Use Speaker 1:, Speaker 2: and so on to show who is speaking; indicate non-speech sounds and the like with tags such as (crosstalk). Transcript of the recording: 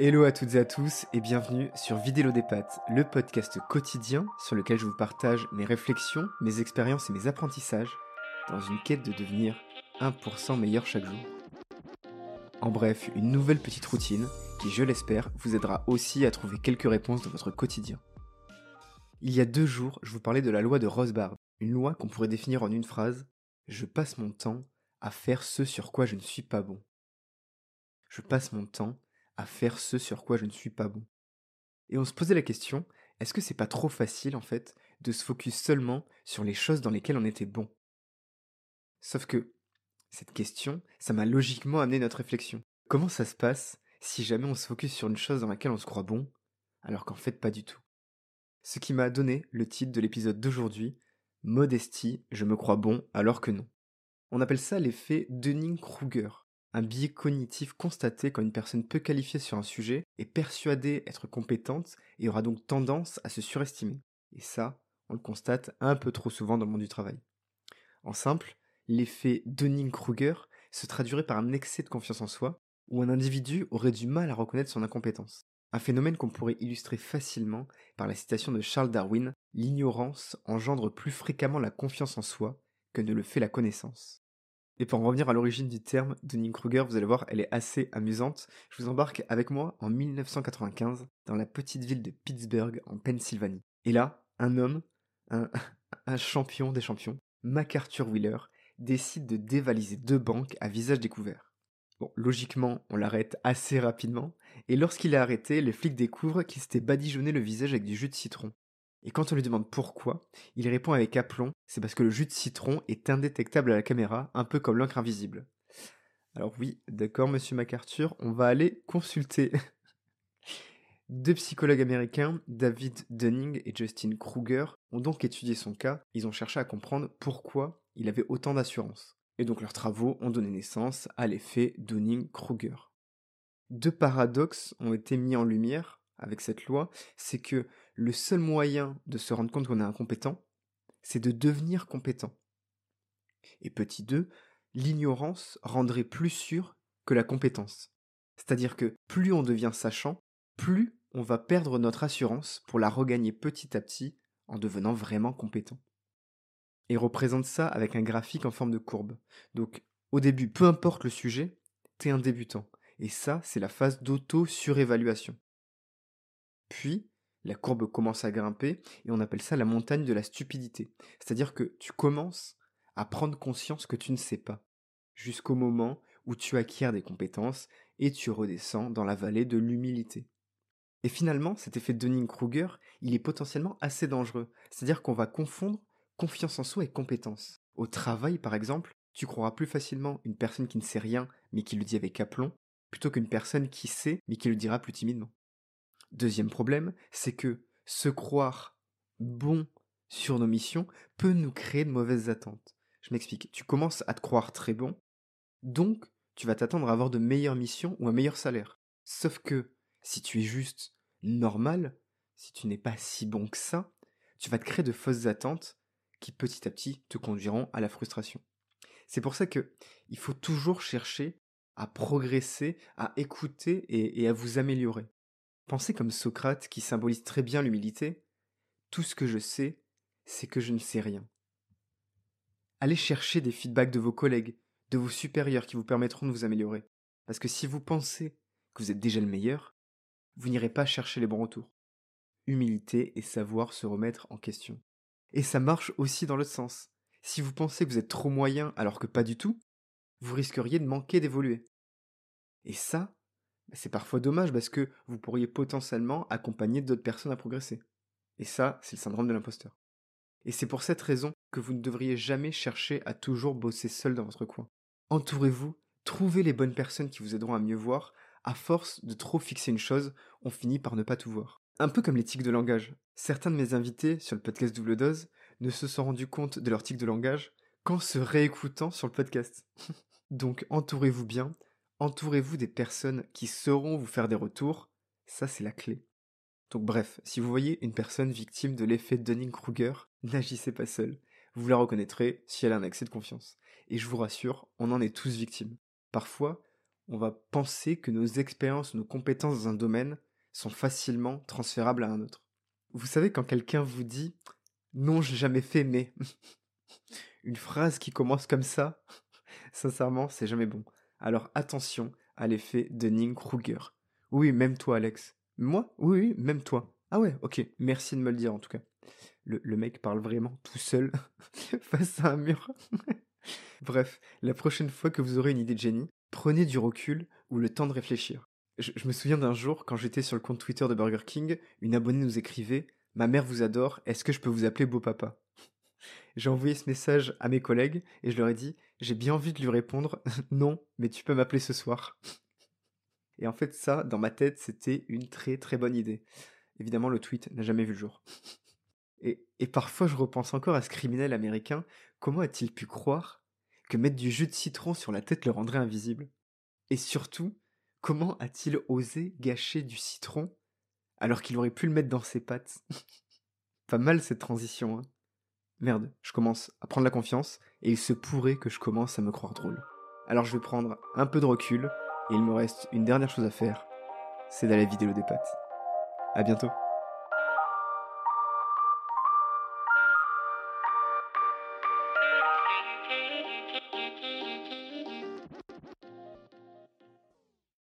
Speaker 1: Hello à toutes et à tous et bienvenue sur Vidélo des Pattes, le podcast quotidien sur lequel je vous partage mes réflexions, mes expériences et mes apprentissages dans une quête de devenir 1% meilleur chaque jour. En bref, une nouvelle petite routine qui, je l'espère, vous aidera aussi à trouver quelques réponses dans votre quotidien. Il y a deux jours, je vous parlais de la loi de Rosbard, une loi qu'on pourrait définir en une phrase Je passe mon temps à faire ce sur quoi je ne suis pas bon. Je passe mon temps à faire ce sur quoi je ne suis pas bon. Et on se posait la question, est-ce que c'est pas trop facile en fait de se focus seulement sur les choses dans lesquelles on était bon? Sauf que cette question, ça m'a logiquement amené notre réflexion. Comment ça se passe si jamais on se focus sur une chose dans laquelle on se croit bon, alors qu'en fait pas du tout? Ce qui m'a donné le titre de l'épisode d'aujourd'hui, Modestie, je me crois bon alors que non. On appelle ça l'effet Dunning-Kruger un biais cognitif constaté quand une personne peu qualifiée sur un sujet est persuadée être compétente et aura donc tendance à se surestimer. Et ça, on le constate un peu trop souvent dans le monde du travail. En simple, l'effet Dunning-Kruger se traduirait par un excès de confiance en soi, où un individu aurait du mal à reconnaître son incompétence. Un phénomène qu'on pourrait illustrer facilement par la citation de Charles Darwin L'ignorance engendre plus fréquemment la confiance en soi que ne le fait la connaissance. Et pour en revenir à l'origine du terme, Dunning-Kruger, vous allez voir, elle est assez amusante. Je vous embarque avec moi en 1995 dans la petite ville de Pittsburgh en Pennsylvanie. Et là, un homme, un, (laughs) un champion des champions, MacArthur Wheeler, décide de dévaliser deux banques à visage découvert. Bon, logiquement, on l'arrête assez rapidement, et lorsqu'il est arrêté, les flics découvrent qu'il s'était badigeonné le visage avec du jus de citron. Et quand on lui demande pourquoi, il répond avec aplomb, c'est parce que le jus de citron est indétectable à la caméra, un peu comme l'encre invisible. Alors oui, d'accord monsieur MacArthur, on va aller consulter (laughs) deux psychologues américains, David Dunning et Justin Kruger, ont donc étudié son cas, ils ont cherché à comprendre pourquoi il avait autant d'assurance. Et donc leurs travaux ont donné naissance à l'effet Dunning-Kruger. Deux paradoxes ont été mis en lumière avec cette loi, c'est que le seul moyen de se rendre compte qu'on est incompétent, c'est de devenir compétent. Et petit 2, l'ignorance rendrait plus sûr que la compétence. C'est-à-dire que plus on devient sachant, plus on va perdre notre assurance pour la regagner petit à petit en devenant vraiment compétent. Et représente ça avec un graphique en forme de courbe. Donc au début, peu importe le sujet, t'es un débutant. Et ça, c'est la phase d'auto-surévaluation. Puis, la courbe commence à grimper et on appelle ça la montagne de la stupidité. C'est-à-dire que tu commences à prendre conscience que tu ne sais pas, jusqu'au moment où tu acquiers des compétences et tu redescends dans la vallée de l'humilité. Et finalement, cet effet Dunning-Kruger, il est potentiellement assez dangereux. C'est-à-dire qu'on va confondre confiance en soi et compétence. Au travail, par exemple, tu croiras plus facilement une personne qui ne sait rien mais qui le dit avec aplomb, plutôt qu'une personne qui sait mais qui le dira plus timidement. Deuxième problème, c'est que se croire bon sur nos missions peut nous créer de mauvaises attentes. Je m'explique. Tu commences à te croire très bon, donc tu vas t'attendre à avoir de meilleures missions ou un meilleur salaire. Sauf que si tu es juste normal, si tu n'es pas si bon que ça, tu vas te créer de fausses attentes qui petit à petit te conduiront à la frustration. C'est pour ça que il faut toujours chercher à progresser, à écouter et à vous améliorer. Pensez comme Socrate qui symbolise très bien l'humilité. Tout ce que je sais, c'est que je ne sais rien. Allez chercher des feedbacks de vos collègues, de vos supérieurs qui vous permettront de vous améliorer. Parce que si vous pensez que vous êtes déjà le meilleur, vous n'irez pas chercher les bons retours. Humilité et savoir se remettre en question. Et ça marche aussi dans l'autre sens. Si vous pensez que vous êtes trop moyen alors que pas du tout, vous risqueriez de manquer d'évoluer. Et ça, c'est parfois dommage parce que vous pourriez potentiellement accompagner d'autres personnes à progresser. Et ça, c'est le syndrome de l'imposteur. Et c'est pour cette raison que vous ne devriez jamais chercher à toujours bosser seul dans votre coin. Entourez-vous, trouvez les bonnes personnes qui vous aideront à mieux voir. À force de trop fixer une chose, on finit par ne pas tout voir. Un peu comme les tics de langage. Certains de mes invités sur le podcast Double Dose ne se sont rendus compte de leur tic de langage qu'en se réécoutant sur le podcast. (laughs) Donc entourez-vous bien, entourez-vous des personnes qui sauront vous faire des retours, ça c'est la clé. Donc bref, si vous voyez une personne victime de l'effet Dunning-Kruger, (laughs) n'agissez pas seul. Vous la reconnaîtrez si elle a un accès de confiance. Et je vous rassure, on en est tous victimes. Parfois, on va penser que nos expériences, nos compétences dans un domaine sont facilement transférables à un autre. Vous savez quand quelqu'un vous dit non, j'ai jamais fait mais (laughs) une phrase qui commence comme ça, (laughs) sincèrement, c'est jamais bon. Alors attention à l'effet de Ning-Kruger. Oui, même toi, Alex. Moi? Oui, même toi. Ah ouais, ok, merci de me le dire en tout cas. Le, mec parle vraiment tout seul (laughs) face à un mur. (laughs) Bref, la prochaine fois que vous aurez une idée de génie, prenez du recul ou le temps de réfléchir. Je me souviens d'un jour, quand j'étais sur le compte Twitter de Burger King, une abonnée nous écrivait Ma mère vous adore, est-ce que je peux vous appeler beau papa? J'ai envoyé ce message à mes collègues et je leur ai dit J'ai bien envie de lui répondre (laughs) Non, mais tu peux m'appeler ce soir. (laughs) Et en fait, ça, dans ma tête, c'était une très très bonne idée. Évidemment, le tweet n'a jamais vu le jour. (laughs) Et, et parfois, je repense encore à ce criminel américain. Comment a-t-il pu croire que mettre du jus de citron sur la tête le rendrait invisible? Et surtout, comment a-t-il osé gâcher du citron alors qu'il aurait pu le mettre dans ses pattes? Pas mal cette transition, hein Merde, je commence à prendre la confiance et il se pourrait que je commence à me croire drôle. Alors je vais prendre un peu de recul et il me reste une dernière chose à faire, c'est d'aller vider le des pattes. À bientôt